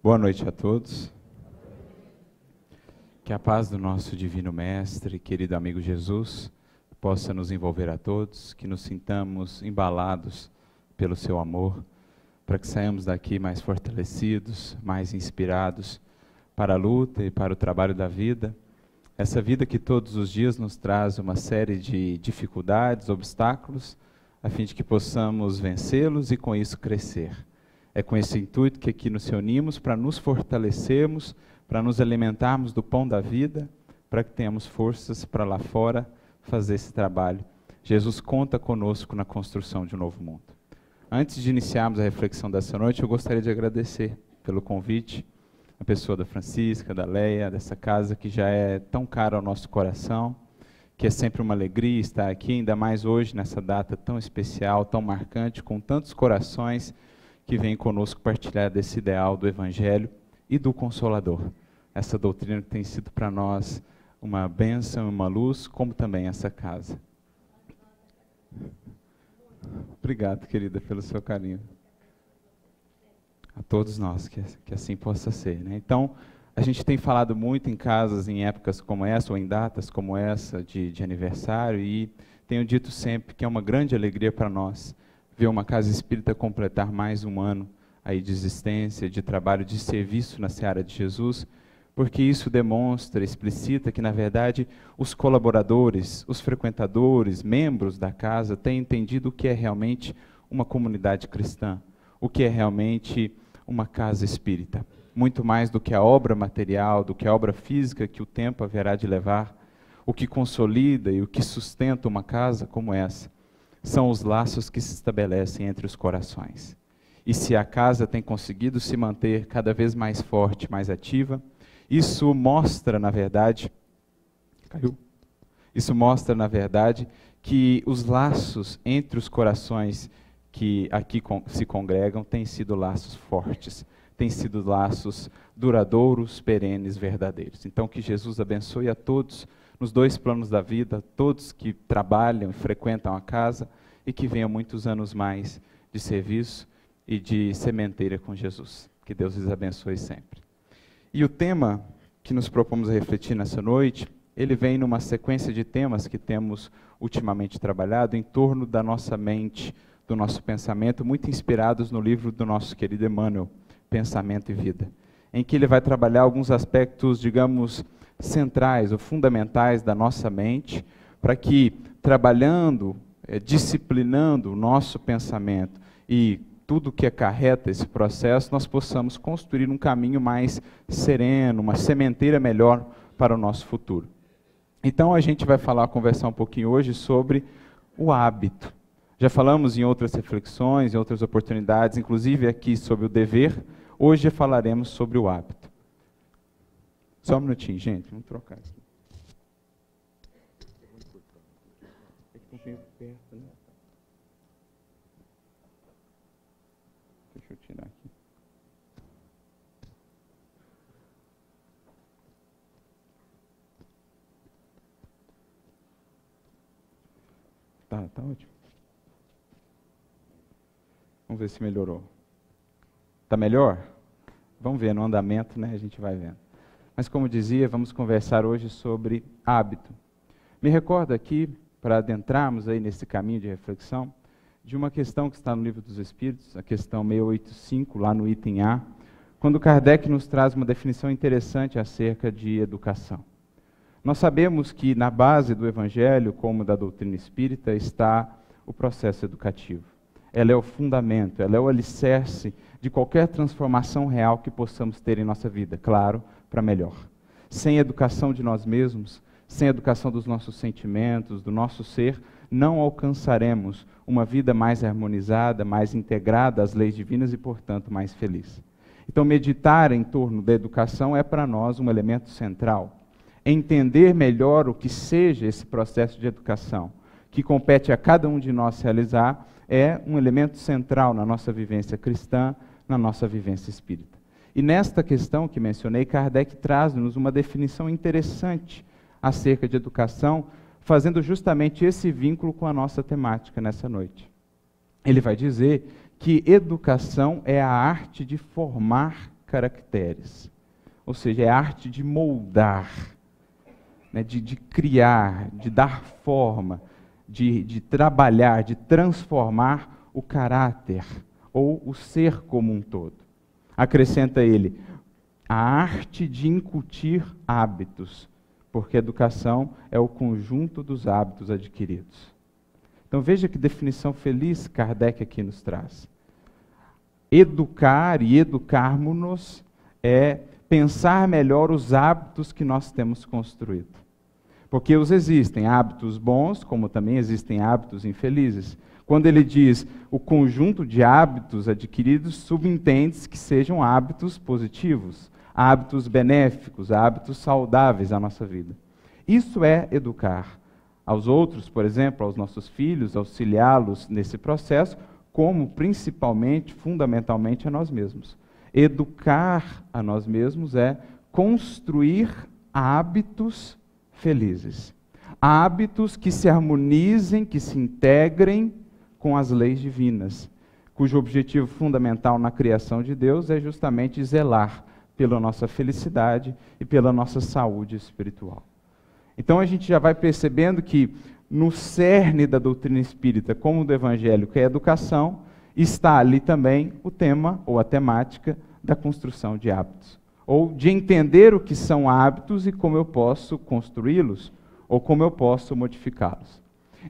Boa noite a todos. Que a paz do nosso Divino Mestre, querido amigo Jesus, possa nos envolver a todos, que nos sintamos embalados pelo seu amor, para que saímos daqui mais fortalecidos, mais inspirados para a luta e para o trabalho da vida. Essa vida que todos os dias nos traz uma série de dificuldades, obstáculos, a fim de que possamos vencê-los e com isso crescer. É com esse intuito que aqui nos reunimos para nos fortalecermos, para nos alimentarmos do pão da vida, para que tenhamos forças para lá fora fazer esse trabalho. Jesus conta conosco na construção de um novo mundo. Antes de iniciarmos a reflexão dessa noite, eu gostaria de agradecer pelo convite, a pessoa da Francisca, da Leia, dessa casa que já é tão cara ao nosso coração, que é sempre uma alegria estar aqui, ainda mais hoje, nessa data tão especial, tão marcante, com tantos corações que vem conosco partilhar desse ideal do Evangelho e do Consolador. Essa doutrina tem sido para nós uma bênção, uma luz, como também essa casa. Obrigado, querida, pelo seu carinho. A todos nós, que, que assim possa ser. Né? Então, a gente tem falado muito em casas em épocas como essa, ou em datas como essa de, de aniversário, e tenho dito sempre que é uma grande alegria para nós ver uma casa espírita completar mais um ano aí de existência, de trabalho, de serviço na seara de Jesus, porque isso demonstra, explicita que, na verdade, os colaboradores, os frequentadores, membros da casa têm entendido o que é realmente uma comunidade cristã, o que é realmente uma casa espírita. Muito mais do que a obra material, do que a obra física que o tempo haverá de levar, o que consolida e o que sustenta uma casa como essa são os laços que se estabelecem entre os corações. E se a casa tem conseguido se manter cada vez mais forte, mais ativa, isso mostra, na verdade, caiu. Isso mostra, na verdade, que os laços entre os corações que aqui se congregam têm sido laços fortes, têm sido laços duradouros, perenes, verdadeiros. Então, que Jesus abençoe a todos nos dois planos da vida, todos que trabalham e frequentam a casa e que venham muitos anos mais de serviço e de sementeira com Jesus. Que Deus os abençoe sempre. E o tema que nos propomos a refletir nessa noite, ele vem numa sequência de temas que temos ultimamente trabalhado em torno da nossa mente, do nosso pensamento, muito inspirados no livro do nosso querido Emmanuel, Pensamento e Vida, em que ele vai trabalhar alguns aspectos, digamos, centrais ou fundamentais da nossa mente, para que, trabalhando, é, disciplinando o nosso pensamento e tudo que acarreta esse processo, nós possamos construir um caminho mais sereno, uma sementeira melhor para o nosso futuro. Então a gente vai falar, conversar um pouquinho hoje sobre o hábito. Já falamos em outras reflexões, em outras oportunidades, inclusive aqui sobre o dever. Hoje falaremos sobre o hábito. Só um minutinho, gente. Vamos trocar isso. É né? Deixa eu tirar aqui. Tá, tá ótimo. Vamos ver se melhorou. Tá melhor? Vamos ver no andamento, né? A gente vai vendo. Mas, como dizia, vamos conversar hoje sobre hábito. Me recordo aqui, para adentrarmos aí nesse caminho de reflexão, de uma questão que está no Livro dos Espíritos, a questão 685, lá no item A, quando Kardec nos traz uma definição interessante acerca de educação. Nós sabemos que na base do Evangelho, como da doutrina espírita, está o processo educativo. Ela é o fundamento, ela é o alicerce de qualquer transformação real que possamos ter em nossa vida. Claro, para melhor. Sem educação de nós mesmos, sem educação dos nossos sentimentos, do nosso ser, não alcançaremos uma vida mais harmonizada, mais integrada às leis divinas e, portanto, mais feliz. Então, meditar em torno da educação é para nós um elemento central. Entender melhor o que seja esse processo de educação, que compete a cada um de nós realizar, é um elemento central na nossa vivência cristã, na nossa vivência espírita. E nesta questão que mencionei, Kardec traz-nos uma definição interessante acerca de educação, fazendo justamente esse vínculo com a nossa temática nessa noite. Ele vai dizer que educação é a arte de formar caracteres. Ou seja, é a arte de moldar, né, de, de criar, de dar forma, de, de trabalhar, de transformar o caráter ou o ser como um todo. Acrescenta ele, a arte de incutir hábitos, porque educação é o conjunto dos hábitos adquiridos. Então veja que definição feliz Kardec aqui nos traz. Educar e educarmos-nos é pensar melhor os hábitos que nós temos construído. Porque os existem hábitos bons, como também existem hábitos infelizes. Quando ele diz o conjunto de hábitos adquiridos, subentende que sejam hábitos positivos, hábitos benéficos, hábitos saudáveis à nossa vida. Isso é educar aos outros, por exemplo, aos nossos filhos, auxiliá-los nesse processo, como principalmente, fundamentalmente a nós mesmos. Educar a nós mesmos é construir hábitos felizes. Hábitos que se harmonizem, que se integrem com as leis divinas, cujo objetivo fundamental na criação de Deus é justamente zelar pela nossa felicidade e pela nossa saúde espiritual. Então a gente já vai percebendo que no cerne da doutrina espírita, como do evangelho, que é a educação, está ali também o tema ou a temática da construção de hábitos, ou de entender o que são hábitos e como eu posso construí-los ou como eu posso modificá-los.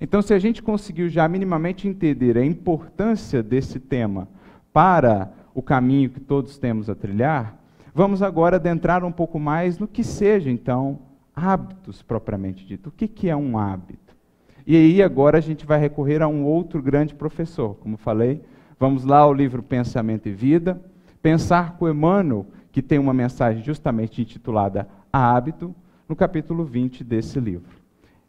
Então, se a gente conseguiu já minimamente entender a importância desse tema para o caminho que todos temos a trilhar, vamos agora adentrar um pouco mais no que seja, então, hábitos propriamente dito. O que, que é um hábito? E aí agora a gente vai recorrer a um outro grande professor, como falei. Vamos lá ao livro Pensamento e Vida, pensar com Emmanuel, que tem uma mensagem justamente intitulada Hábito, no capítulo 20 desse livro.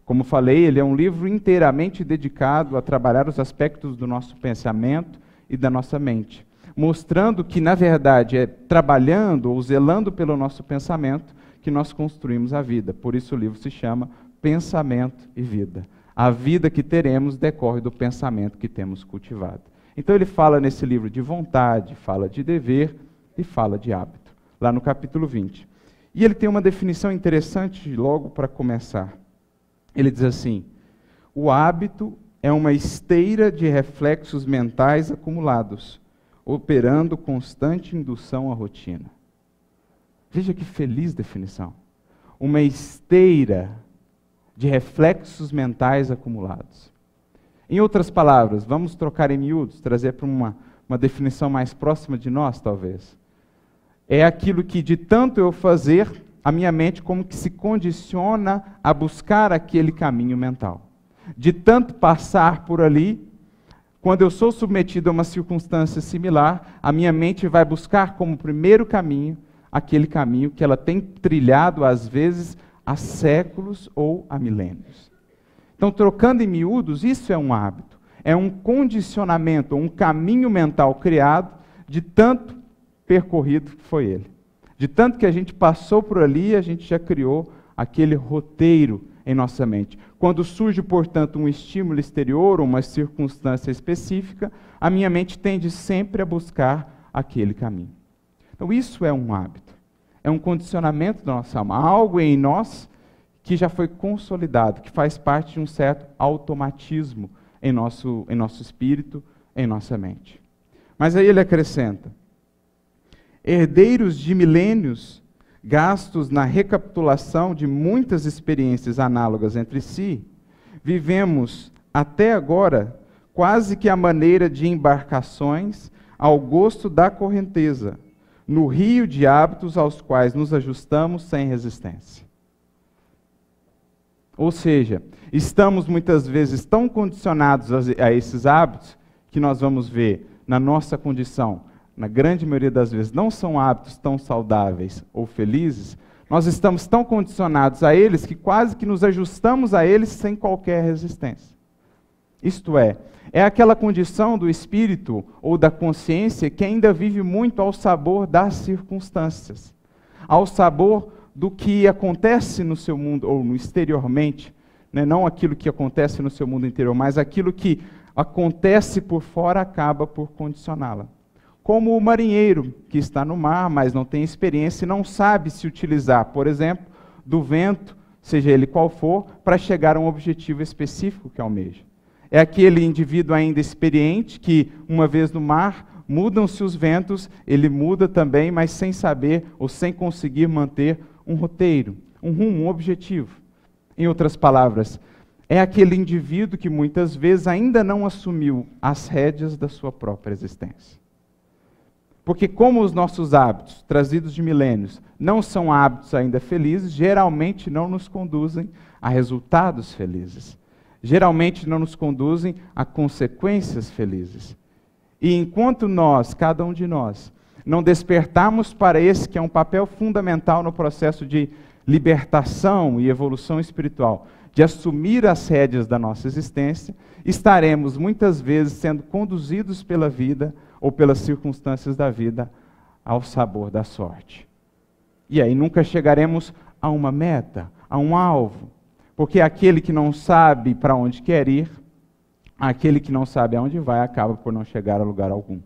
Como falei, ele é um livro inteiramente dedicado a trabalhar os aspectos do nosso pensamento e da nossa mente, mostrando que, na verdade, é trabalhando ou zelando pelo nosso pensamento que nós construímos a vida. Por isso o livro se chama Pensamento e Vida. A vida que teremos decorre do pensamento que temos cultivado. Então ele fala nesse livro de vontade, fala de dever e fala de hábito, lá no capítulo 20. E ele tem uma definição interessante logo para começar. Ele diz assim: o hábito é uma esteira de reflexos mentais acumulados, operando constante indução à rotina. Veja que feliz definição. Uma esteira de reflexos mentais acumulados. Em outras palavras, vamos trocar em miúdos, trazer para uma, uma definição mais próxima de nós, talvez. É aquilo que, de tanto eu fazer, a minha mente como que se condiciona a buscar aquele caminho mental. De tanto passar por ali, quando eu sou submetido a uma circunstância similar, a minha mente vai buscar como primeiro caminho aquele caminho que ela tem trilhado, às vezes, há séculos ou há milênios. Então, trocando em miúdos, isso é um hábito, é um condicionamento, um caminho mental criado de tanto percorrido que foi ele. De tanto que a gente passou por ali, a gente já criou aquele roteiro em nossa mente. Quando surge, portanto, um estímulo exterior, uma circunstância específica, a minha mente tende sempre a buscar aquele caminho. Então, isso é um hábito, é um condicionamento da nossa alma, algo em nós que já foi consolidado, que faz parte de um certo automatismo em nosso, em nosso espírito, em nossa mente. Mas aí ele acrescenta: herdeiros de milênios gastos na recapitulação de muitas experiências análogas entre si, vivemos até agora quase que a maneira de embarcações ao gosto da correnteza no rio de hábitos aos quais nos ajustamos sem resistência. Ou seja, estamos muitas vezes tão condicionados a esses hábitos que nós vamos ver na nossa condição, na grande maioria das vezes, não são hábitos tão saudáveis ou felizes, nós estamos tão condicionados a eles que quase que nos ajustamos a eles sem qualquer resistência. Isto é, é aquela condição do espírito ou da consciência que ainda vive muito ao sabor das circunstâncias, ao sabor do que acontece no seu mundo, ou no exteriormente, né? não aquilo que acontece no seu mundo interior, mas aquilo que acontece por fora acaba por condicioná-la. Como o marinheiro que está no mar, mas não tem experiência e não sabe se utilizar, por exemplo, do vento, seja ele qual for, para chegar a um objetivo específico que almeja. É aquele indivíduo ainda experiente que, uma vez no mar, mudam-se os ventos, ele muda também, mas sem saber ou sem conseguir manter um roteiro, um rumo, um objetivo. Em outras palavras, é aquele indivíduo que muitas vezes ainda não assumiu as rédeas da sua própria existência. Porque, como os nossos hábitos, trazidos de milênios, não são hábitos ainda felizes, geralmente não nos conduzem a resultados felizes. Geralmente não nos conduzem a consequências felizes. E enquanto nós, cada um de nós, não despertarmos para esse que é um papel fundamental no processo de libertação e evolução espiritual, de assumir as rédeas da nossa existência, estaremos muitas vezes sendo conduzidos pela vida ou pelas circunstâncias da vida ao sabor da sorte. E aí nunca chegaremos a uma meta, a um alvo, porque aquele que não sabe para onde quer ir, aquele que não sabe aonde vai, acaba por não chegar a lugar algum.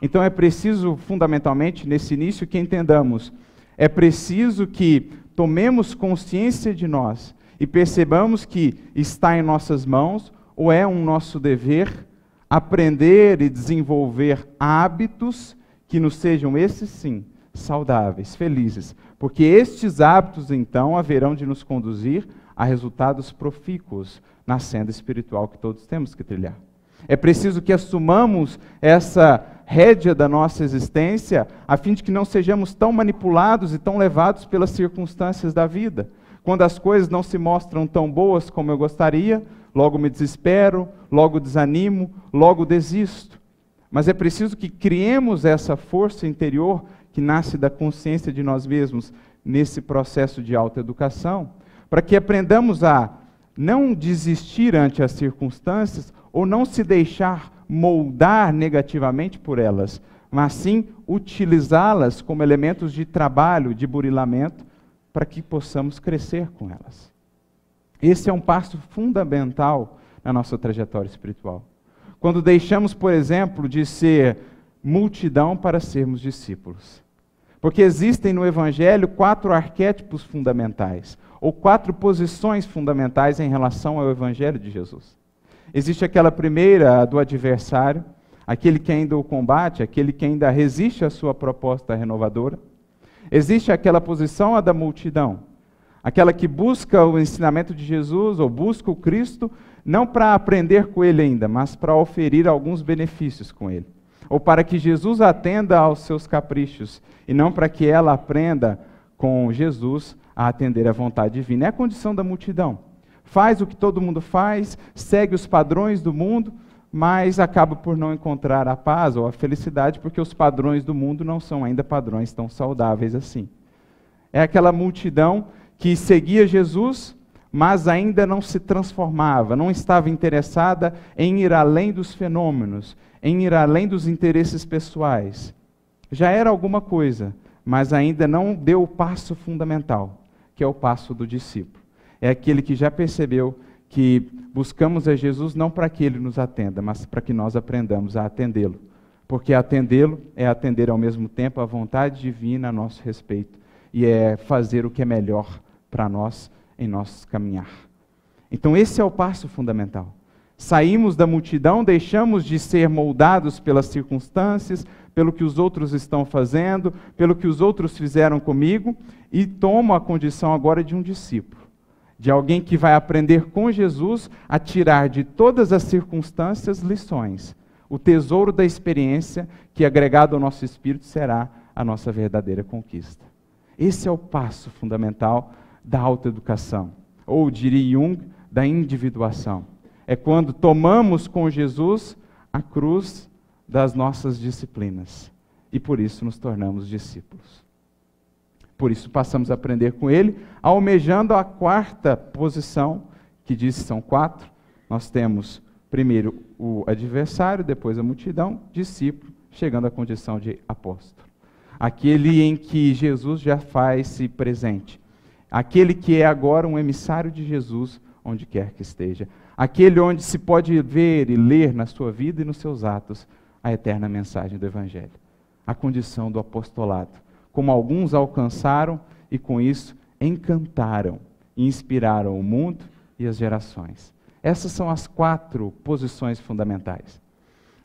Então é preciso, fundamentalmente, nesse início, que entendamos, é preciso que tomemos consciência de nós e percebamos que está em nossas mãos, ou é um nosso dever, aprender e desenvolver hábitos que nos sejam, esses sim, saudáveis, felizes, porque estes hábitos, então, haverão de nos conduzir a resultados profícuos na senda espiritual que todos temos que trilhar. É preciso que assumamos essa rédea da nossa existência, a fim de que não sejamos tão manipulados e tão levados pelas circunstâncias da vida. Quando as coisas não se mostram tão boas como eu gostaria, logo me desespero, logo desanimo, logo desisto. Mas é preciso que criemos essa força interior que nasce da consciência de nós mesmos nesse processo de autoeducação, para que aprendamos a não desistir ante as circunstâncias ou não se deixar moldar negativamente por elas, mas sim utilizá-las como elementos de trabalho, de burilamento, para que possamos crescer com elas. Esse é um passo fundamental na nossa trajetória espiritual. Quando deixamos, por exemplo, de ser multidão para sermos discípulos. Porque existem no Evangelho quatro arquétipos fundamentais ou quatro posições fundamentais em relação ao Evangelho de Jesus. Existe aquela primeira, a do adversário, aquele que ainda o combate, aquele que ainda resiste à sua proposta renovadora. Existe aquela posição, a da multidão, aquela que busca o ensinamento de Jesus ou busca o Cristo, não para aprender com ele ainda, mas para oferir alguns benefícios com ele. Ou para que Jesus atenda aos seus caprichos, e não para que ela aprenda com Jesus a atender à vontade divina. É a condição da multidão. Faz o que todo mundo faz, segue os padrões do mundo, mas acaba por não encontrar a paz ou a felicidade, porque os padrões do mundo não são ainda padrões tão saudáveis assim. É aquela multidão que seguia Jesus, mas ainda não se transformava, não estava interessada em ir além dos fenômenos, em ir além dos interesses pessoais. Já era alguma coisa, mas ainda não deu o passo fundamental que é o passo do discípulo. É aquele que já percebeu que buscamos a Jesus não para que ele nos atenda, mas para que nós aprendamos a atendê-lo. Porque atendê-lo é atender ao mesmo tempo a vontade divina a nosso respeito e é fazer o que é melhor para nós em nosso caminhar. Então, esse é o passo fundamental. Saímos da multidão, deixamos de ser moldados pelas circunstâncias, pelo que os outros estão fazendo, pelo que os outros fizeram comigo, e tomo a condição agora de um discípulo, de alguém que vai aprender com Jesus a tirar de todas as circunstâncias lições, o tesouro da experiência que, agregado ao nosso espírito, será a nossa verdadeira conquista. Esse é o passo fundamental da autoeducação, ou diria Jung, da individuação. É quando tomamos com Jesus a cruz das nossas disciplinas e por isso nos tornamos discípulos. Por isso passamos a aprender com ele, almejando a quarta posição, que diz são quatro. Nós temos primeiro o adversário, depois a multidão, discípulo, chegando à condição de apóstolo. Aquele em que Jesus já faz-se presente. Aquele que é agora um emissário de Jesus, onde quer que esteja. Aquele onde se pode ver e ler na sua vida e nos seus atos a eterna mensagem do Evangelho. a condição do apostolado, como alguns alcançaram e com isso encantaram e inspiraram o mundo e as gerações. Essas são as quatro posições fundamentais.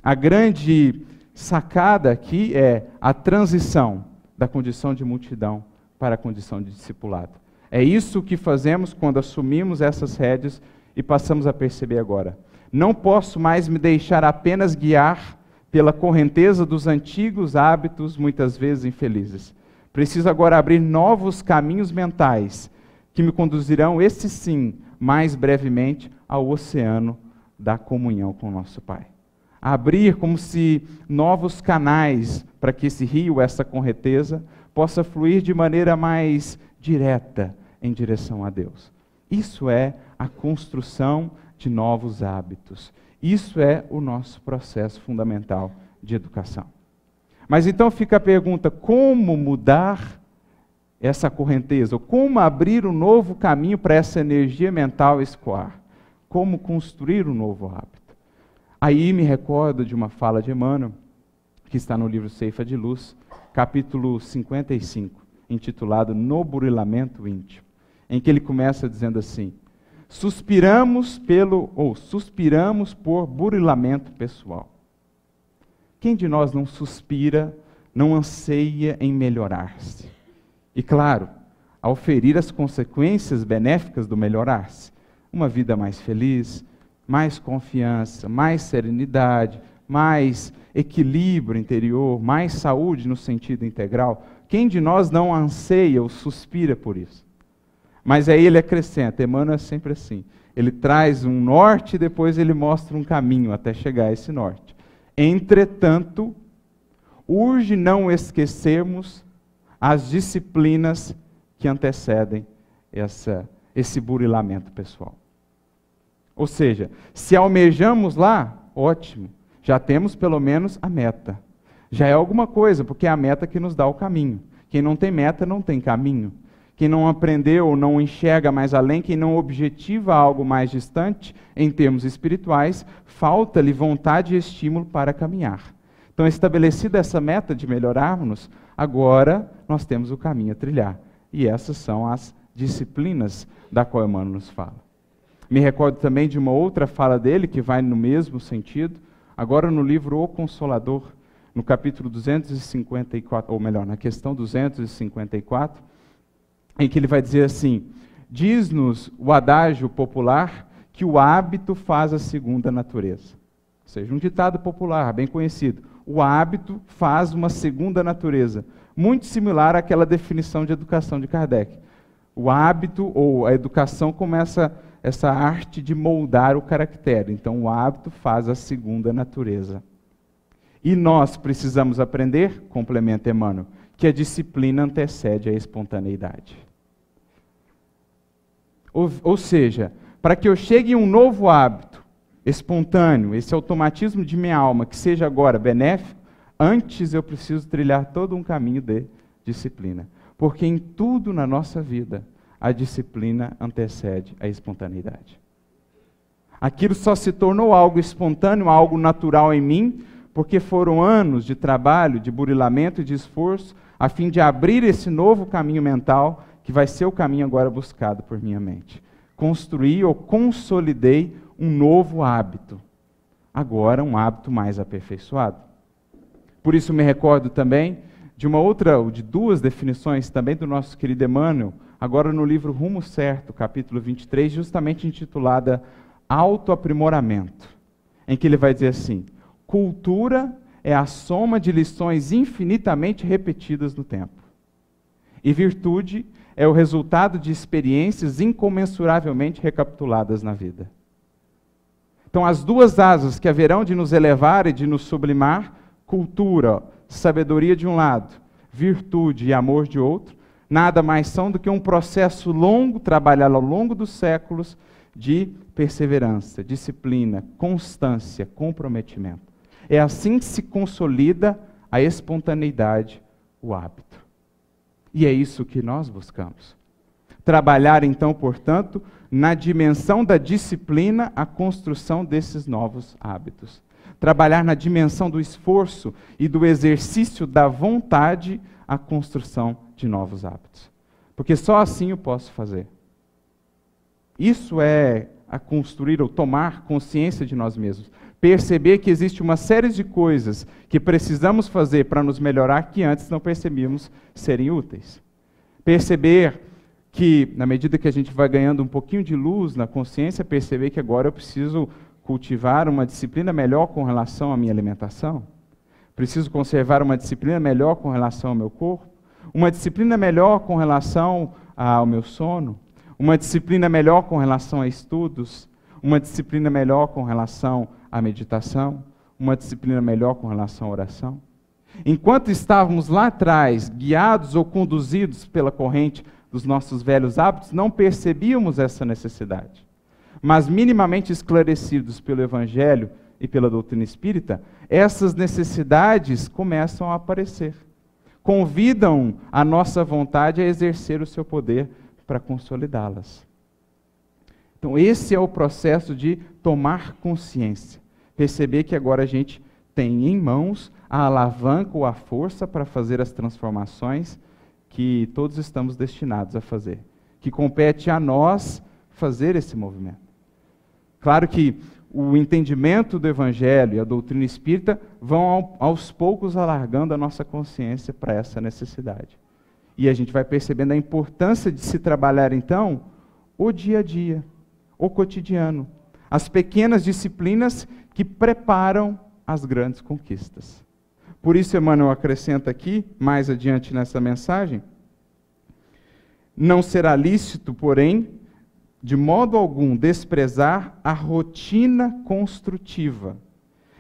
A grande sacada aqui é a transição da condição de multidão para a condição de discipulado. É isso que fazemos quando assumimos essas rédeas e passamos a perceber agora. Não posso mais me deixar apenas guiar pela correnteza dos antigos hábitos, muitas vezes infelizes. Preciso agora abrir novos caminhos mentais que me conduzirão, esse sim, mais brevemente, ao oceano da comunhão com o nosso Pai. Abrir como se novos canais para que esse rio, essa correnteza, possa fluir de maneira mais direta em direção a Deus. Isso é a construção de novos hábitos. Isso é o nosso processo fundamental de educação. Mas então fica a pergunta: como mudar essa correnteza? Ou como abrir um novo caminho para essa energia mental escoar? Como construir um novo hábito? Aí me recordo de uma fala de Emmanuel, que está no livro Ceifa de Luz, capítulo 55, intitulado No Burilamento Íntimo, em que ele começa dizendo assim: Suspiramos pelo ou suspiramos por burilamento pessoal. Quem de nós não suspira, não anseia em melhorar-se? E claro, ao ferir as consequências benéficas do melhorar-se, uma vida mais feliz, mais confiança, mais serenidade, mais equilíbrio interior, mais saúde no sentido integral. Quem de nós não anseia ou suspira por isso? Mas aí ele acrescenta, Emmanuel é sempre assim. Ele traz um norte e depois ele mostra um caminho até chegar a esse norte. Entretanto, urge não esquecermos as disciplinas que antecedem essa, esse burilamento pessoal. Ou seja, se almejamos lá, ótimo, já temos pelo menos a meta. Já é alguma coisa, porque é a meta que nos dá o caminho. Quem não tem meta não tem caminho. Quem não aprendeu ou não enxerga mais além, quem não objetiva algo mais distante, em termos espirituais, falta-lhe vontade e estímulo para caminhar. Então, estabelecida essa meta de melhorarmos, agora nós temos o caminho a trilhar. E essas são as disciplinas da qual Emmanuel nos fala. Me recordo também de uma outra fala dele que vai no mesmo sentido, agora no livro O Consolador, no capítulo 254, ou melhor, na questão 254, em que ele vai dizer assim: diz-nos o adágio popular que o hábito faz a segunda natureza. Ou seja, um ditado popular bem conhecido. O hábito faz uma segunda natureza, muito similar àquela definição de educação de Kardec. O hábito ou a educação começa essa arte de moldar o caractere. Então, o hábito faz a segunda natureza. E nós precisamos aprender, complementa Emmanuel, que a disciplina antecede a espontaneidade. Ou, ou seja, para que eu chegue em um novo hábito espontâneo, esse automatismo de minha alma, que seja agora benéfico, antes eu preciso trilhar todo um caminho de disciplina. Porque em tudo na nossa vida, a disciplina antecede a espontaneidade. Aquilo só se tornou algo espontâneo, algo natural em mim, porque foram anos de trabalho, de burilamento e de esforço, a fim de abrir esse novo caminho mental, que vai ser o caminho agora buscado por minha mente. Construí ou consolidei um novo hábito. Agora, um hábito mais aperfeiçoado. Por isso, me recordo também de uma outra, ou de duas definições também do nosso querido Emmanuel, agora no livro Rumo Certo, capítulo 23, justamente intitulada Autoaprimoramento, em que ele vai dizer assim: cultura é a soma de lições infinitamente repetidas no tempo. E virtude é o resultado de experiências incomensuravelmente recapituladas na vida. Então, as duas asas que haverão de nos elevar e de nos sublimar, cultura, sabedoria de um lado, virtude e amor de outro, nada mais são do que um processo longo, trabalhado ao longo dos séculos, de perseverança, disciplina, constância, comprometimento. É assim que se consolida a espontaneidade, o hábito. E é isso que nós buscamos. Trabalhar, então, portanto, na dimensão da disciplina, a construção desses novos hábitos. trabalhar na dimensão do esforço e do exercício da vontade a construção de novos hábitos. Porque só assim eu posso fazer. Isso é a construir ou tomar consciência de nós mesmos. Perceber que existe uma série de coisas que precisamos fazer para nos melhorar que antes não percebíamos serem úteis. Perceber que, na medida que a gente vai ganhando um pouquinho de luz na consciência, perceber que agora eu preciso cultivar uma disciplina melhor com relação à minha alimentação. Preciso conservar uma disciplina melhor com relação ao meu corpo. Uma disciplina melhor com relação ao meu sono uma disciplina melhor com relação a estudos, uma disciplina melhor com relação à meditação, uma disciplina melhor com relação à oração. Enquanto estávamos lá atrás, guiados ou conduzidos pela corrente dos nossos velhos hábitos, não percebíamos essa necessidade. Mas, minimamente esclarecidos pelo Evangelho e pela doutrina espírita, essas necessidades começam a aparecer. Convidam a nossa vontade a exercer o seu poder para consolidá-las. Então, esse é o processo de tomar consciência. Perceber que agora a gente tem em mãos a alavanca ou a força para fazer as transformações que todos estamos destinados a fazer. Que compete a nós fazer esse movimento. Claro que o entendimento do Evangelho e a doutrina espírita vão aos poucos alargando a nossa consciência para essa necessidade. E a gente vai percebendo a importância de se trabalhar, então, o dia a dia, o cotidiano, as pequenas disciplinas que preparam as grandes conquistas. Por isso, Emmanuel acrescenta aqui, mais adiante nessa mensagem, não será lícito, porém, de modo algum desprezar a rotina construtiva.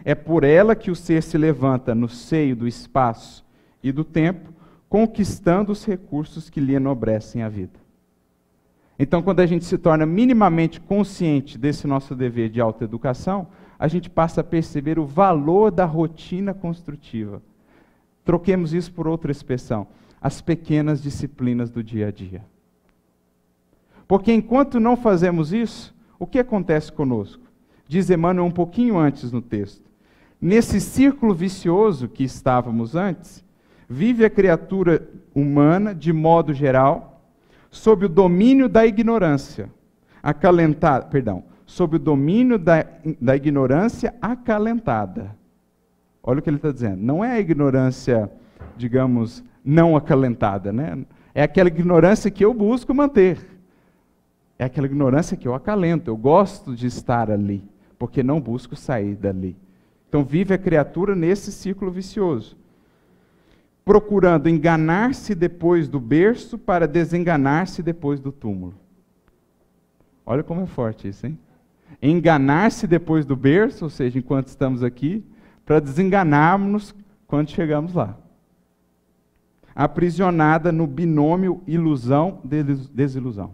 É por ela que o ser se levanta no seio do espaço e do tempo conquistando os recursos que lhe enobrecem a vida. Então, quando a gente se torna minimamente consciente desse nosso dever de autoeducação, a gente passa a perceber o valor da rotina construtiva. Troquemos isso por outra expressão: as pequenas disciplinas do dia a dia. Porque enquanto não fazemos isso, o que acontece conosco? Diz Emmanuel um pouquinho antes no texto. Nesse círculo vicioso que estávamos antes, vive a criatura humana, de modo geral, sob o domínio da ignorância, acalentada, perdão, sob o domínio da, da ignorância acalentada. Olha o que ele está dizendo. Não é a ignorância, digamos, não acalentada, né? É aquela ignorância que eu busco manter. É aquela ignorância que eu acalento. Eu gosto de estar ali, porque não busco sair dali. Então vive a criatura nesse ciclo vicioso procurando enganar-se depois do berço para desenganar-se depois do túmulo. Olha como é forte isso, hein? Enganar-se depois do berço, ou seja, enquanto estamos aqui, para desenganarmos quando chegamos lá. Aprisionada no binômio ilusão-desilusão.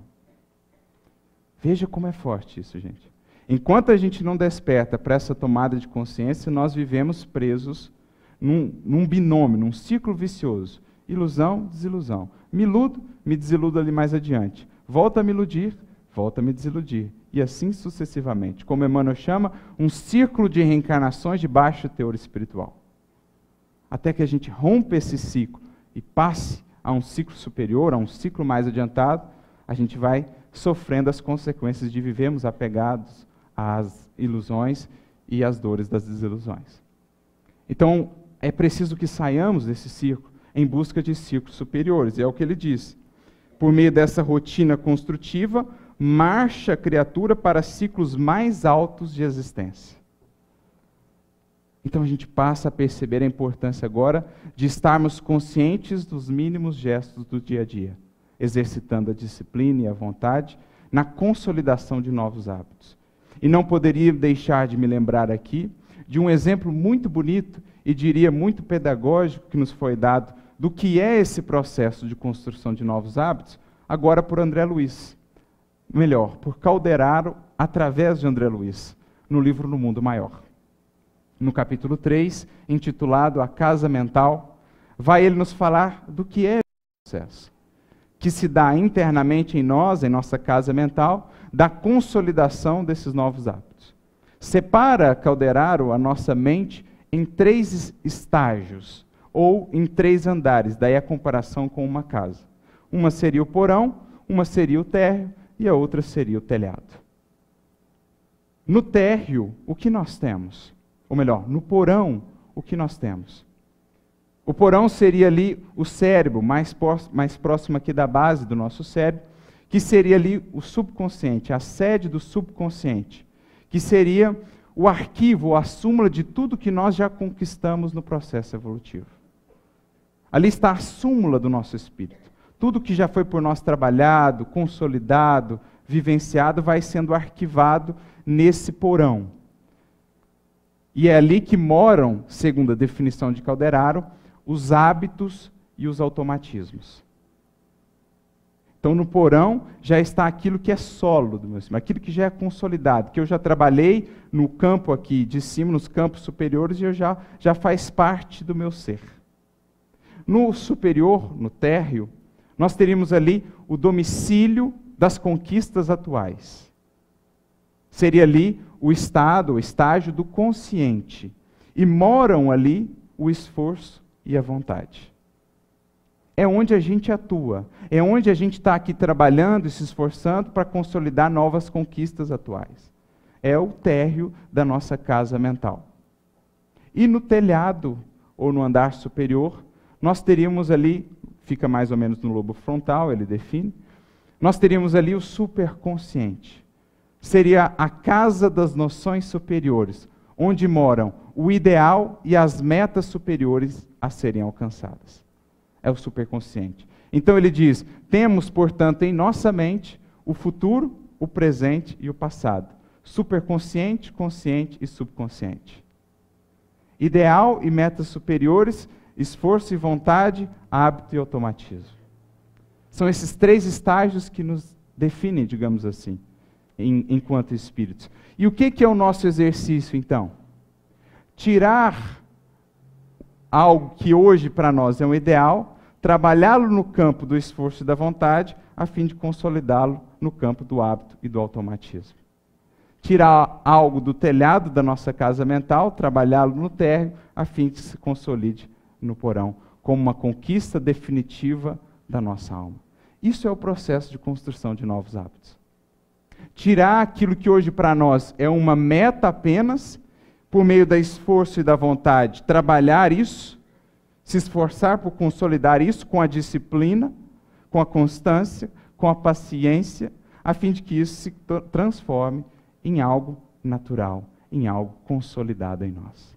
Veja como é forte isso, gente. Enquanto a gente não desperta para essa tomada de consciência, nós vivemos presos num, num binômio, num ciclo vicioso. Ilusão, desilusão. Me iludo, me desiludo ali mais adiante. Volta a me iludir, volta a me desiludir. E assim sucessivamente. Como Emmanuel chama, um círculo de reencarnações de baixo teor espiritual. Até que a gente rompa esse ciclo e passe a um ciclo superior, a um ciclo mais adiantado, a gente vai sofrendo as consequências de vivermos apegados às ilusões e às dores das desilusões. Então, é preciso que saiamos desse círculo em busca de círculos superiores. E é o que ele diz. Por meio dessa rotina construtiva, marcha a criatura para ciclos mais altos de existência. Então a gente passa a perceber a importância agora de estarmos conscientes dos mínimos gestos do dia a dia, exercitando a disciplina e a vontade na consolidação de novos hábitos. E não poderia deixar de me lembrar aqui de um exemplo muito bonito e diria muito pedagógico que nos foi dado do que é esse processo de construção de novos hábitos, agora por André Luiz. Melhor, por Calderaro, através de André Luiz, no livro No Mundo Maior. No capítulo 3, intitulado A Casa Mental, vai ele nos falar do que é esse processo, que se dá internamente em nós, em nossa casa mental, da consolidação desses novos hábitos. separa Calderaro a nossa mente em três estágios, ou em três andares, daí a comparação com uma casa. Uma seria o porão, uma seria o térreo e a outra seria o telhado. No térreo, o que nós temos? Ou melhor, no porão, o que nós temos? O porão seria ali o cérebro, mais, mais próximo aqui da base do nosso cérebro, que seria ali o subconsciente, a sede do subconsciente, que seria o arquivo, a súmula de tudo que nós já conquistamos no processo evolutivo. Ali está a súmula do nosso espírito. Tudo que já foi por nós trabalhado, consolidado, vivenciado, vai sendo arquivado nesse porão. E é ali que moram, segundo a definição de Calderaro, os hábitos e os automatismos. Então, no porão já está aquilo que é solo do meu cima, aquilo que já é consolidado, que eu já trabalhei no campo aqui de cima, nos campos superiores, e eu já, já faz parte do meu ser. No superior, no térreo, nós teríamos ali o domicílio das conquistas atuais. Seria ali o estado, o estágio do consciente. E moram ali o esforço e a vontade. É onde a gente atua, é onde a gente está aqui trabalhando e se esforçando para consolidar novas conquistas atuais. É o térreo da nossa casa mental. E no telhado, ou no andar superior, nós teríamos ali, fica mais ou menos no lobo frontal, ele define, nós teríamos ali o superconsciente. Seria a casa das noções superiores, onde moram o ideal e as metas superiores a serem alcançadas. É o superconsciente. Então ele diz: temos, portanto, em nossa mente o futuro, o presente e o passado. Superconsciente, consciente e subconsciente. Ideal e metas superiores, esforço e vontade, hábito e automatismo. São esses três estágios que nos definem, digamos assim, em, enquanto espíritos. E o que, que é o nosso exercício, então? Tirar algo que hoje para nós é um ideal, trabalhá-lo no campo do esforço e da vontade, a fim de consolidá-lo no campo do hábito e do automatismo. Tirar algo do telhado da nossa casa mental, trabalhá-lo no térreo, a fim de se consolide no porão, como uma conquista definitiva da nossa alma. Isso é o processo de construção de novos hábitos. Tirar aquilo que hoje para nós é uma meta apenas, por meio da esforço e da vontade, trabalhar isso, se esforçar por consolidar isso com a disciplina, com a constância, com a paciência, a fim de que isso se transforme em algo natural, em algo consolidado em nós.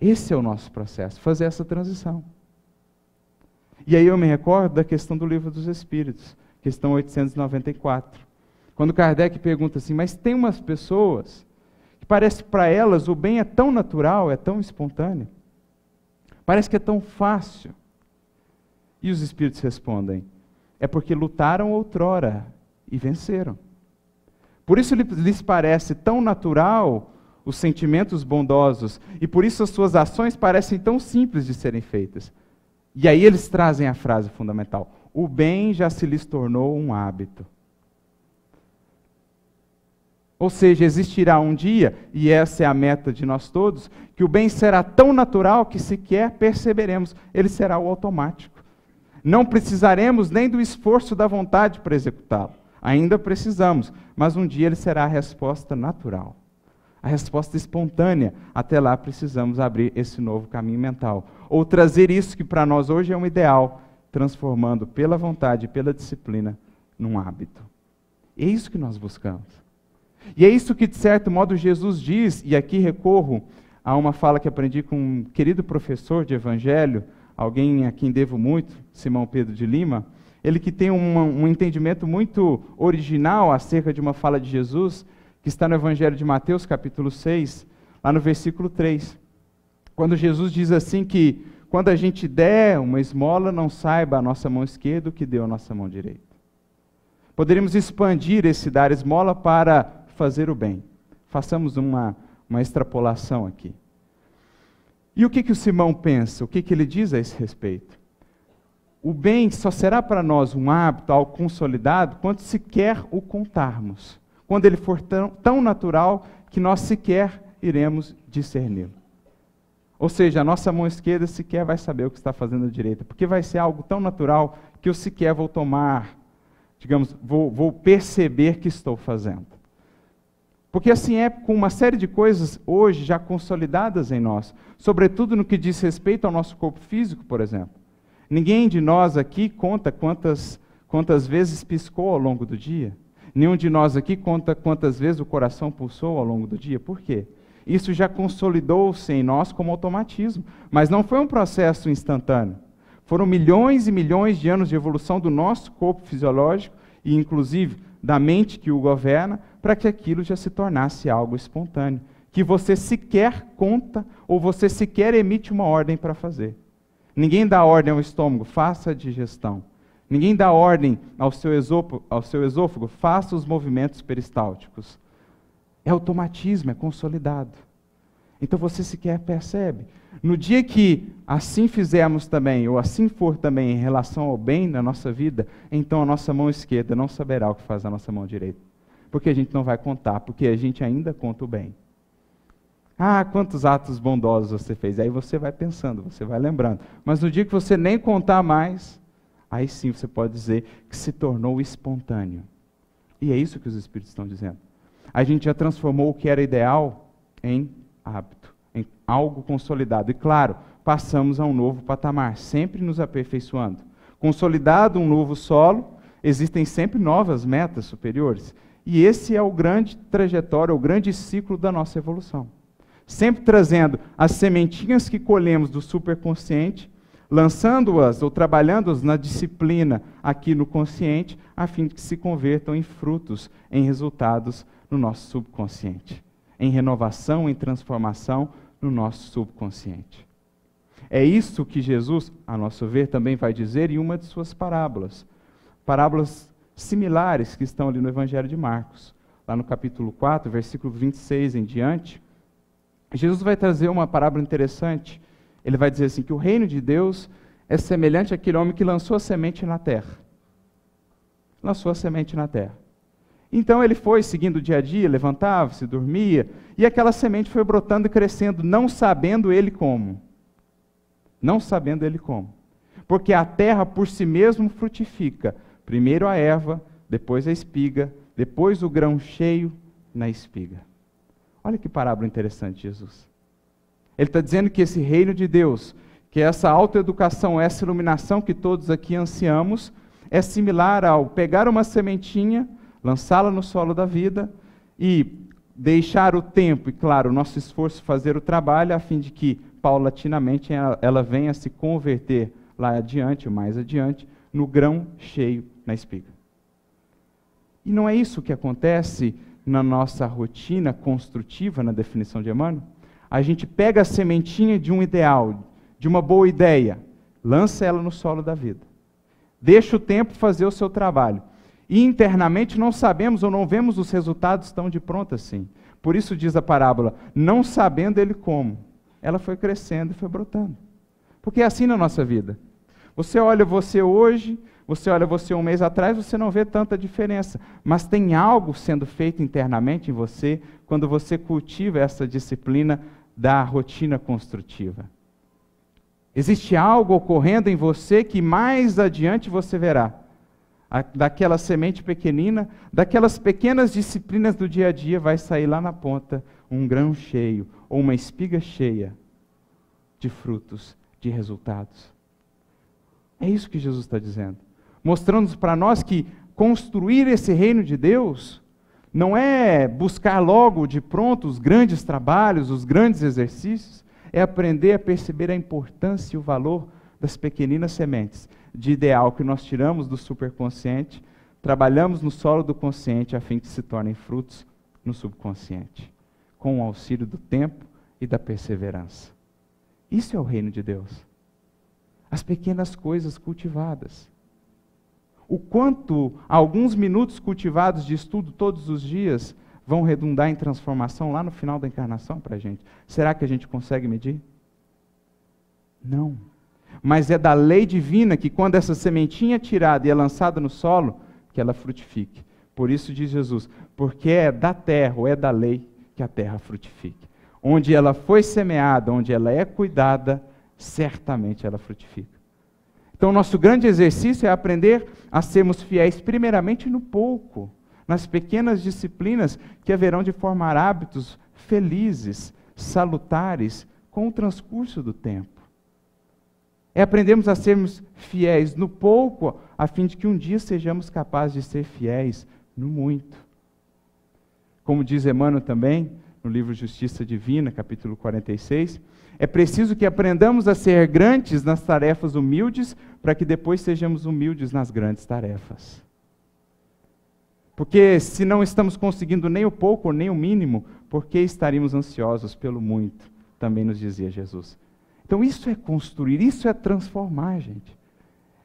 Esse é o nosso processo, fazer essa transição. E aí eu me recordo da questão do livro dos Espíritos, questão 894. Quando Kardec pergunta assim, mas tem umas pessoas que parece para elas o bem é tão natural, é tão espontâneo, parece que é tão fácil. E os Espíritos respondem, é porque lutaram outrora e venceram. Por isso lhes parece tão natural os sentimentos bondosos, e por isso as suas ações parecem tão simples de serem feitas. E aí eles trazem a frase fundamental: o bem já se lhes tornou um hábito. Ou seja, existirá um dia, e essa é a meta de nós todos, que o bem será tão natural que sequer perceberemos, ele será o automático. Não precisaremos nem do esforço da vontade para executá-lo. Ainda precisamos, mas um dia ele será a resposta natural a resposta espontânea. Até lá precisamos abrir esse novo caminho mental. Ou trazer isso que para nós hoje é um ideal, transformando pela vontade pela disciplina num hábito. É isso que nós buscamos. E é isso que, de certo modo, Jesus diz, e aqui recorro a uma fala que aprendi com um querido professor de evangelho, alguém a quem devo muito, Simão Pedro de Lima, ele que tem uma, um entendimento muito original acerca de uma fala de Jesus, que está no Evangelho de Mateus, capítulo 6, lá no versículo 3. Quando Jesus diz assim que quando a gente der uma esmola, não saiba a nossa mão esquerda o que deu a nossa mão direita. Poderíamos expandir esse dar esmola para fazer o bem. Façamos uma, uma extrapolação aqui. E o que, que o Simão pensa? O que, que ele diz a esse respeito? O bem só será para nós um hábito, algo consolidado, quando sequer o contarmos quando ele for tão, tão natural que nós sequer iremos discerni-lo. Ou seja, a nossa mão esquerda sequer vai saber o que está fazendo a direita, porque vai ser algo tão natural que eu sequer vou tomar, digamos, vou, vou perceber que estou fazendo. Porque assim é com uma série de coisas hoje já consolidadas em nós, sobretudo no que diz respeito ao nosso corpo físico, por exemplo. Ninguém de nós aqui conta quantas, quantas vezes piscou ao longo do dia. Nenhum de nós aqui conta quantas vezes o coração pulsou ao longo do dia. Por quê? Isso já consolidou-se em nós como automatismo. Mas não foi um processo instantâneo. Foram milhões e milhões de anos de evolução do nosso corpo fisiológico e, inclusive, da mente que o governa, para que aquilo já se tornasse algo espontâneo, que você sequer conta ou você sequer emite uma ordem para fazer. Ninguém dá ordem ao estômago, faça a digestão. Ninguém dá ordem ao seu, esôfago, ao seu esôfago, faça os movimentos peristálticos. É automatismo, é consolidado. Então você sequer percebe. No dia que assim fizermos também, ou assim for também em relação ao bem na nossa vida, então a nossa mão esquerda não saberá o que faz a nossa mão direita. Porque a gente não vai contar, porque a gente ainda conta o bem. Ah, quantos atos bondosos você fez. Aí você vai pensando, você vai lembrando. Mas no dia que você nem contar mais, aí sim você pode dizer que se tornou espontâneo. E é isso que os Espíritos estão dizendo. A gente já transformou o que era ideal em hábito, em algo consolidado. E claro, passamos a um novo patamar, sempre nos aperfeiçoando. Consolidado um novo solo, existem sempre novas metas superiores. E esse é o grande trajetório, o grande ciclo da nossa evolução. Sempre trazendo as sementinhas que colhemos do superconsciente lançando-as ou trabalhando-as na disciplina aqui no consciente, a fim de que se convertam em frutos, em resultados no nosso subconsciente, em renovação, em transformação no nosso subconsciente. É isso que Jesus, a nosso ver, também vai dizer em uma de suas parábolas. Parábolas similares que estão ali no Evangelho de Marcos, lá no capítulo 4, versículo 26 em diante. Jesus vai trazer uma parábola interessante ele vai dizer assim: que o reino de Deus é semelhante àquele homem que lançou a semente na terra. Lançou a semente na terra. Então ele foi seguindo o dia a dia, levantava-se, dormia, e aquela semente foi brotando e crescendo, não sabendo ele como. Não sabendo ele como. Porque a terra por si mesmo frutifica. Primeiro a erva, depois a espiga, depois o grão cheio na espiga. Olha que parábola interessante, Jesus. Ele está dizendo que esse reino de Deus, que essa autoeducação, essa iluminação que todos aqui ansiamos, é similar ao pegar uma sementinha, lançá-la no solo da vida e deixar o tempo e, claro, o nosso esforço fazer o trabalho, a fim de que, paulatinamente, ela, ela venha se converter lá adiante, mais adiante, no grão cheio na espiga. E não é isso que acontece na nossa rotina construtiva, na definição de Emmanuel? A gente pega a sementinha de um ideal, de uma boa ideia, lança ela no solo da vida. Deixa o tempo fazer o seu trabalho. E internamente não sabemos ou não vemos os resultados tão de pronto assim. Por isso diz a parábola, não sabendo ele como. Ela foi crescendo e foi brotando. Porque é assim na nossa vida. Você olha você hoje, você olha você um mês atrás, você não vê tanta diferença. Mas tem algo sendo feito internamente em você quando você cultiva essa disciplina da rotina construtiva. Existe algo ocorrendo em você que mais adiante você verá. Daquela semente pequenina, daquelas pequenas disciplinas do dia a dia, vai sair lá na ponta um grão cheio ou uma espiga cheia de frutos, de resultados. É isso que Jesus está dizendo. Mostrando para nós que construir esse reino de Deus não é buscar logo de pronto os grandes trabalhos, os grandes exercícios, é aprender a perceber a importância e o valor das pequeninas sementes de ideal que nós tiramos do superconsciente, trabalhamos no solo do consciente a fim que se tornem frutos no subconsciente, com o auxílio do tempo e da perseverança. Isso é o reino de Deus. As pequenas coisas cultivadas o quanto alguns minutos cultivados de estudo todos os dias vão redundar em transformação lá no final da encarnação para a gente. Será que a gente consegue medir? Não. Mas é da lei divina que quando essa sementinha é tirada e é lançada no solo, que ela frutifique. Por isso diz Jesus: porque é da terra ou é da lei que a terra frutifique. Onde ela foi semeada, onde ela é cuidada, certamente ela frutifica. Então, nosso grande exercício é aprender a sermos fiéis, primeiramente no pouco, nas pequenas disciplinas que haverão de formar hábitos felizes, salutares, com o transcurso do tempo. É aprendermos a sermos fiéis no pouco, a fim de que um dia sejamos capazes de ser fiéis no muito. Como diz Emmanuel também, no livro Justiça Divina, capítulo 46, é preciso que aprendamos a ser grandes nas tarefas humildes, para que depois sejamos humildes nas grandes tarefas. Porque se não estamos conseguindo nem o pouco nem o mínimo, por que estaríamos ansiosos pelo muito? Também nos dizia Jesus. Então isso é construir, isso é transformar, gente.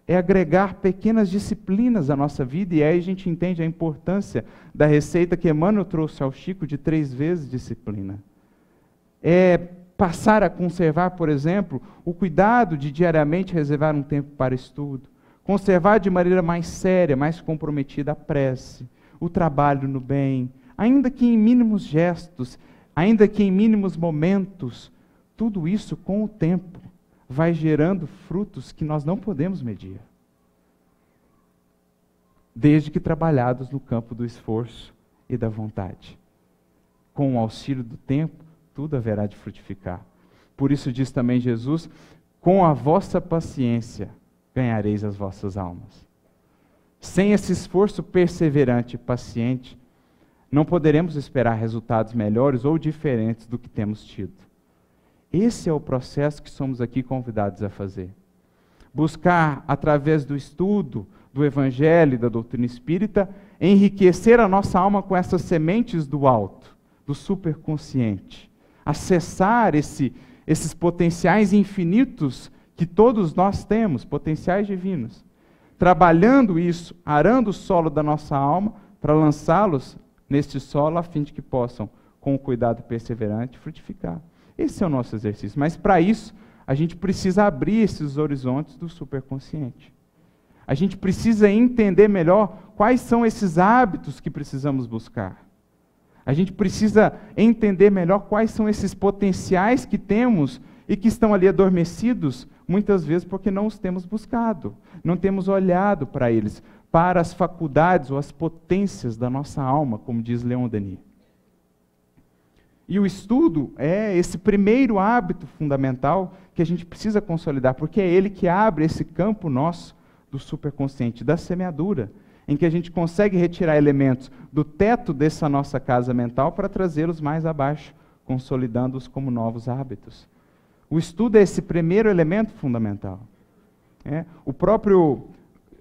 É agregar pequenas disciplinas à nossa vida, e aí a gente entende a importância da receita que Emmanuel trouxe ao Chico de três vezes disciplina. É passar a conservar, por exemplo, o cuidado de diariamente reservar um tempo para estudo, conservar de maneira mais séria, mais comprometida a prece, o trabalho no bem, ainda que em mínimos gestos, ainda que em mínimos momentos, tudo isso com o tempo vai gerando frutos que nós não podemos medir. Desde que trabalhados no campo do esforço e da vontade. Com o auxílio do tempo, tudo haverá de frutificar. Por isso diz também Jesus: com a vossa paciência ganhareis as vossas almas. Sem esse esforço perseverante e paciente, não poderemos esperar resultados melhores ou diferentes do que temos tido. Esse é o processo que somos aqui convidados a fazer. Buscar, através do estudo do Evangelho e da doutrina espírita, enriquecer a nossa alma com essas sementes do alto, do superconsciente acessar esse, esses potenciais infinitos que todos nós temos, potenciais divinos. Trabalhando isso, arando o solo da nossa alma, para lançá-los neste solo, a fim de que possam, com cuidado perseverante, frutificar. Esse é o nosso exercício. Mas para isso, a gente precisa abrir esses horizontes do superconsciente. A gente precisa entender melhor quais são esses hábitos que precisamos buscar. A gente precisa entender melhor quais são esses potenciais que temos e que estão ali adormecidos, muitas vezes porque não os temos buscado, não temos olhado para eles, para as faculdades ou as potências da nossa alma, como diz Leon Denis. E o estudo é esse primeiro hábito fundamental que a gente precisa consolidar, porque é ele que abre esse campo nosso do superconsciente, da semeadura em que a gente consegue retirar elementos do teto dessa nossa casa mental para trazê-los mais abaixo, consolidando-os como novos hábitos. O estudo é esse primeiro elemento fundamental. É, o, próprio,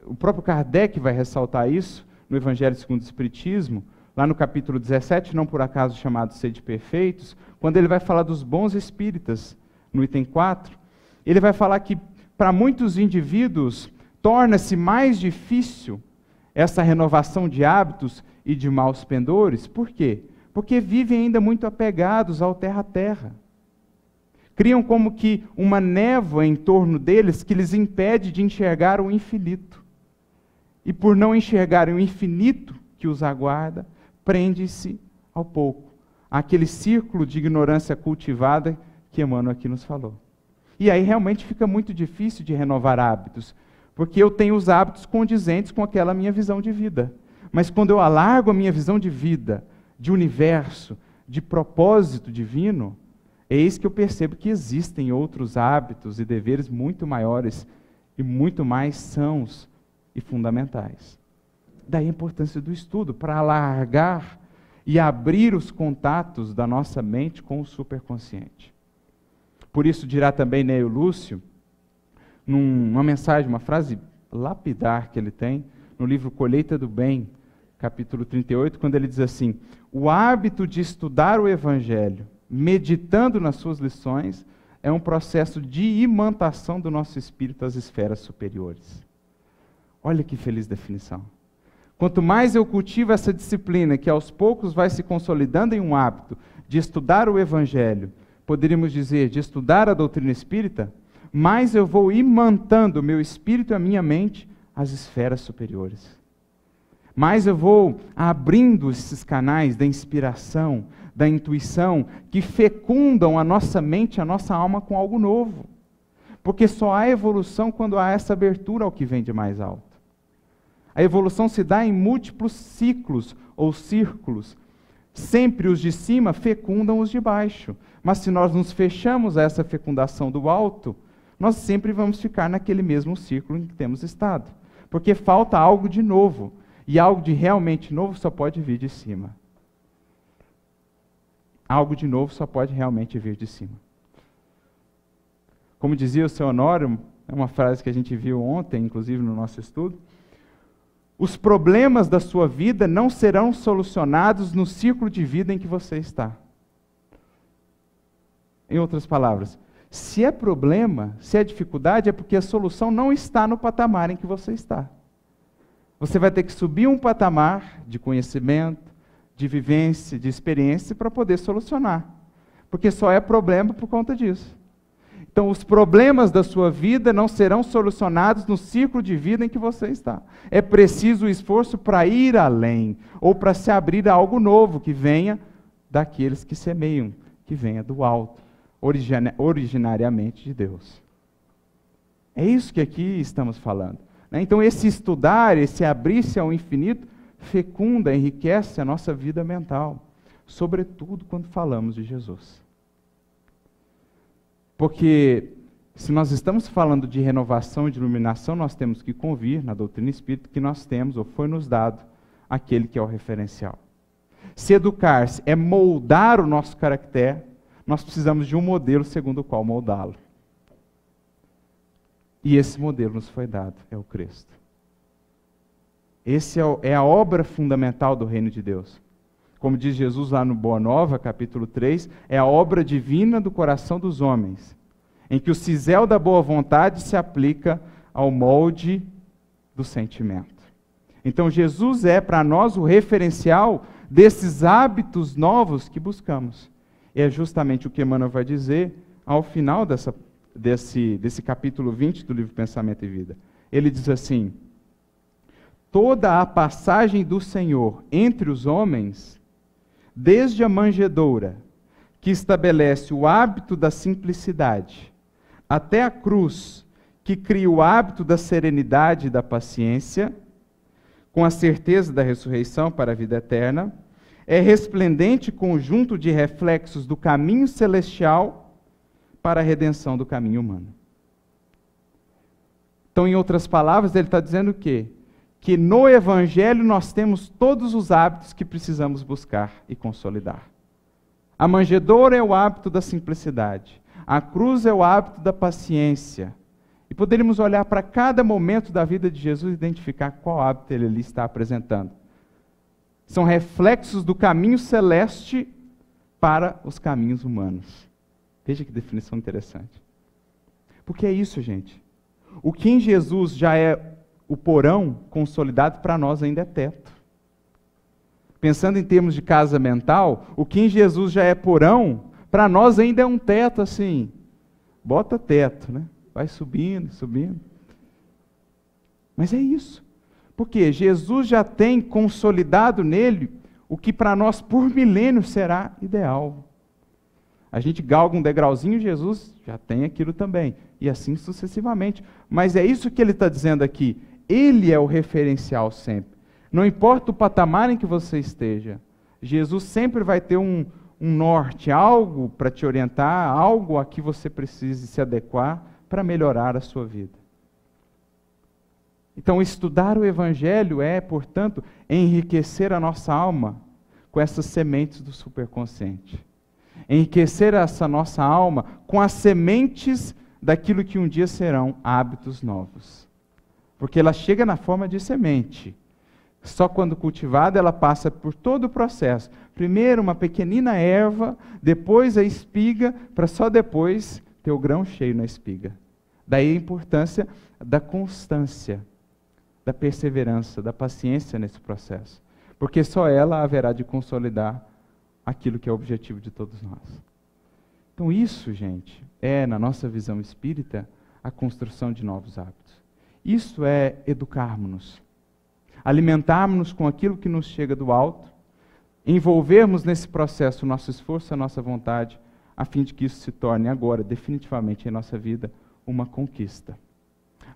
o próprio Kardec vai ressaltar isso no Evangelho segundo o Espiritismo, lá no capítulo 17, não por acaso chamado Sede Perfeitos, quando ele vai falar dos bons espíritas, no item 4, ele vai falar que para muitos indivíduos torna-se mais difícil essa renovação de hábitos e de maus pendores. Por quê? Porque vivem ainda muito apegados ao terra-terra. Criam como que uma névoa em torno deles que lhes impede de enxergar o infinito. E por não enxergarem o infinito que os aguarda, prende-se ao pouco, aquele círculo de ignorância cultivada que Emmanuel aqui nos falou. E aí realmente fica muito difícil de renovar hábitos, porque eu tenho os hábitos condizentes com aquela minha visão de vida. Mas quando eu alargo a minha visão de vida, de universo, de propósito divino, eis que eu percebo que existem outros hábitos e deveres muito maiores e muito mais sãos e fundamentais. Daí a importância do estudo para alargar e abrir os contatos da nossa mente com o superconsciente. Por isso dirá também Neio Lúcio numa mensagem, uma frase lapidar que ele tem no livro Colheita do Bem, capítulo 38, quando ele diz assim: O hábito de estudar o Evangelho, meditando nas suas lições, é um processo de imantação do nosso espírito às esferas superiores. Olha que feliz definição. Quanto mais eu cultivo essa disciplina, que aos poucos vai se consolidando em um hábito de estudar o Evangelho, poderíamos dizer, de estudar a doutrina espírita, mais eu vou imantando meu espírito e a minha mente às esferas superiores. mais eu vou abrindo esses canais da inspiração, da intuição, que fecundam a nossa mente, a nossa alma com algo novo. Porque só há evolução quando há essa abertura ao que vem de mais alto. A evolução se dá em múltiplos ciclos ou círculos. Sempre os de cima fecundam os de baixo. Mas se nós nos fechamos a essa fecundação do alto, nós sempre vamos ficar naquele mesmo círculo em que temos estado. Porque falta algo de novo. E algo de realmente novo só pode vir de cima. Algo de novo só pode realmente vir de cima. Como dizia o seu Honório, é uma frase que a gente viu ontem, inclusive no nosso estudo, os problemas da sua vida não serão solucionados no círculo de vida em que você está. Em outras palavras, se é problema, se é dificuldade, é porque a solução não está no patamar em que você está. Você vai ter que subir um patamar de conhecimento, de vivência, de experiência para poder solucionar. Porque só é problema por conta disso. Então, os problemas da sua vida não serão solucionados no ciclo de vida em que você está. É preciso o esforço para ir além, ou para se abrir a algo novo que venha daqueles que semeiam, que venha do alto, originariamente de Deus. É isso que aqui estamos falando. Né? Então, esse estudar, esse abrir-se ao infinito, fecunda, enriquece a nossa vida mental, sobretudo quando falamos de Jesus. Porque se nós estamos falando de renovação e de iluminação, nós temos que convir na doutrina espírita que nós temos, ou foi nos dado, aquele que é o referencial. Se educar-se é moldar o nosso caráter, nós precisamos de um modelo segundo o qual moldá-lo. E esse modelo nos foi dado, é o Cristo. Esse é, é a obra fundamental do reino de Deus como diz Jesus lá no Boa Nova, capítulo 3, é a obra divina do coração dos homens, em que o cisel da boa vontade se aplica ao molde do sentimento. Então, Jesus é para nós o referencial desses hábitos novos que buscamos. E é justamente o que Emmanuel vai dizer ao final dessa, desse, desse capítulo 20 do livro Pensamento e Vida. Ele diz assim: Toda a passagem do Senhor entre os homens desde a manjedoura, que estabelece o hábito da simplicidade, até a cruz, que cria o hábito da serenidade e da paciência, com a certeza da ressurreição para a vida eterna, é resplendente conjunto de reflexos do caminho celestial para a redenção do caminho humano. Então, em outras palavras, ele está dizendo o quê? Que no Evangelho nós temos todos os hábitos que precisamos buscar e consolidar. A manjedoura é o hábito da simplicidade, a cruz é o hábito da paciência. E poderíamos olhar para cada momento da vida de Jesus e identificar qual hábito ele ali está apresentando. São reflexos do caminho celeste para os caminhos humanos. Veja que definição interessante. Porque é isso, gente. O que em Jesus já é o porão consolidado para nós ainda é teto. Pensando em termos de casa mental, o que em Jesus já é porão, para nós ainda é um teto assim. Bota teto, né? Vai subindo, subindo. Mas é isso. Porque Jesus já tem consolidado nele o que para nós por milênio será ideal. A gente galga um degrauzinho, Jesus já tem aquilo também. E assim sucessivamente. Mas é isso que ele está dizendo aqui. Ele é o referencial sempre. Não importa o patamar em que você esteja, Jesus sempre vai ter um, um norte, algo para te orientar, algo a que você precise se adequar para melhorar a sua vida. Então, estudar o Evangelho é, portanto, enriquecer a nossa alma com essas sementes do superconsciente. Enriquecer essa nossa alma com as sementes daquilo que um dia serão hábitos novos porque ela chega na forma de semente. Só quando cultivada ela passa por todo o processo. Primeiro uma pequenina erva, depois a espiga, para só depois ter o grão cheio na espiga. Daí a importância da constância, da perseverança, da paciência nesse processo. Porque só ela haverá de consolidar aquilo que é o objetivo de todos nós. Então, isso, gente, é, na nossa visão espírita, a construção de novos hábitos. Isso é educarmos-nos. alimentarmos-nos com aquilo que nos chega do alto, envolvermos nesse processo o nosso esforço, a nossa vontade, a fim de que isso se torne agora, definitivamente, em nossa vida, uma conquista.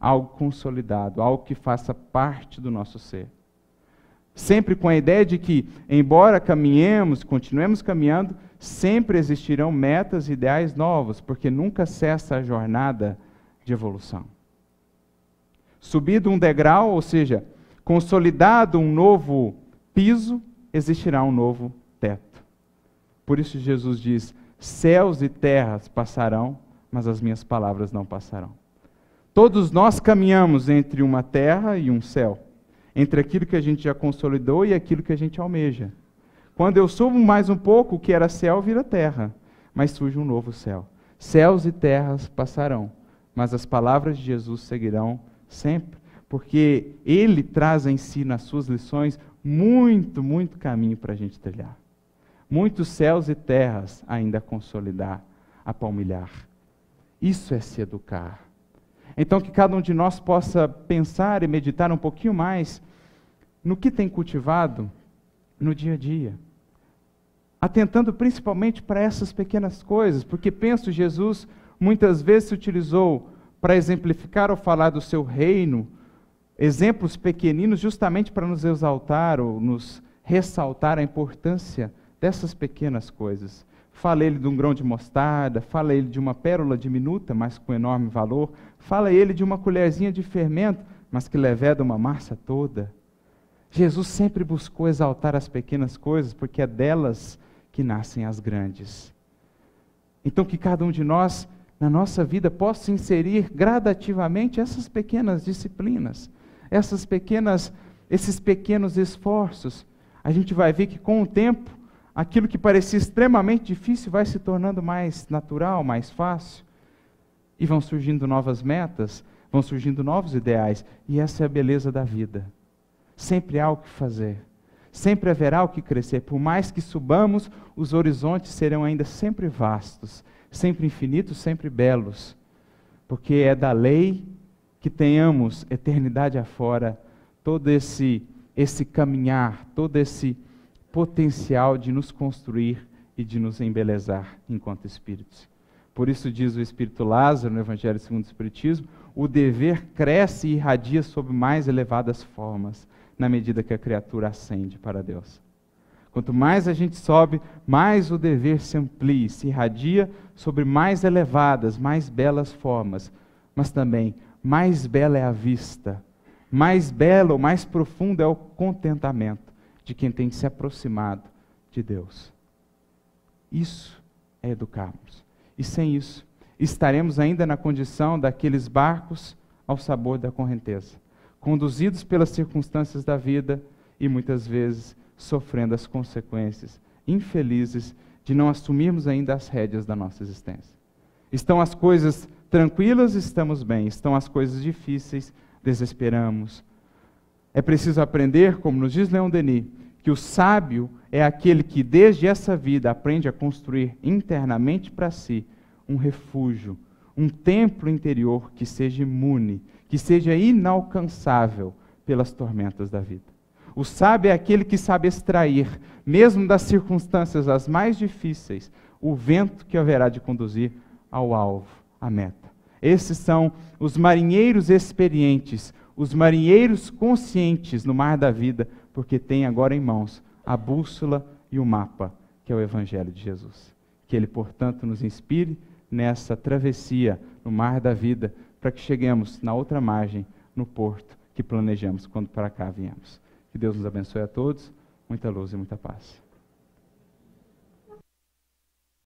Algo consolidado, algo que faça parte do nosso ser. Sempre com a ideia de que, embora caminhemos, continuemos caminhando, sempre existirão metas e ideais novos, porque nunca cessa a jornada de evolução. Subido um degrau, ou seja, consolidado um novo piso, existirá um novo teto. Por isso Jesus diz: céus e terras passarão, mas as minhas palavras não passarão. Todos nós caminhamos entre uma terra e um céu, entre aquilo que a gente já consolidou e aquilo que a gente almeja. Quando eu subo mais um pouco, o que era céu vira terra, mas surge um novo céu. Céus e terras passarão, mas as palavras de Jesus seguirão sempre, porque ele traz em si, nas suas lições, muito, muito caminho para a gente trilhar. Muitos céus e terras ainda a consolidar, a palmilhar. Isso é se educar. Então, que cada um de nós possa pensar e meditar um pouquinho mais no que tem cultivado no dia a dia. Atentando principalmente para essas pequenas coisas, porque penso Jesus muitas vezes se utilizou para exemplificar ou falar do seu reino, exemplos pequeninos justamente para nos exaltar ou nos ressaltar a importância dessas pequenas coisas. Fala ele de um grão de mostarda, fala ele de uma pérola diminuta, mas com enorme valor, fala ele de uma colherzinha de fermento, mas que leveda uma massa toda. Jesus sempre buscou exaltar as pequenas coisas, porque é delas que nascem as grandes. Então, que cada um de nós, na nossa vida, possa inserir gradativamente essas pequenas disciplinas, essas pequenas, esses pequenos esforços. A gente vai ver que com o tempo aquilo que parecia extremamente difícil vai se tornando mais natural, mais fácil. E vão surgindo novas metas, vão surgindo novos ideais. E essa é a beleza da vida. Sempre há o que fazer. Sempre haverá o que crescer. Por mais que subamos, os horizontes serão ainda sempre vastos, sempre infinitos, sempre belos. Porque é da lei que tenhamos eternidade afora todo esse esse caminhar, todo esse potencial de nos construir e de nos embelezar enquanto espíritos. Por isso diz o Espírito Lázaro no Evangelho segundo o Espiritismo, o dever cresce e irradia sob mais elevadas formas, na medida que a criatura ascende para Deus. Quanto mais a gente sobe, mais o dever se amplia, se irradia sobre mais elevadas, mais belas formas, mas também mais bela é a vista, mais belo mais profundo é o contentamento de quem tem se aproximado de Deus. Isso é educarmos. E sem isso, estaremos ainda na condição daqueles barcos ao sabor da correnteza, conduzidos pelas circunstâncias da vida e muitas vezes sofrendo as consequências infelizes de não assumirmos ainda as rédeas da nossa existência. Estão as coisas tranquilas, estamos bem. Estão as coisas difíceis, desesperamos, é preciso aprender, como nos diz Leon Denis, que o sábio é aquele que, desde essa vida, aprende a construir internamente para si um refúgio, um templo interior que seja imune, que seja inalcançável pelas tormentas da vida. O sábio é aquele que sabe extrair, mesmo das circunstâncias as mais difíceis, o vento que haverá de conduzir ao alvo, à meta. Esses são os marinheiros experientes, os marinheiros conscientes no mar da vida, porque têm agora em mãos a bússola e o mapa, que é o Evangelho de Jesus. Que ele, portanto, nos inspire nessa travessia no mar da vida, para que cheguemos na outra margem, no porto que planejamos quando para cá viemos. Que Deus nos abençoe a todos, muita luz e muita paz.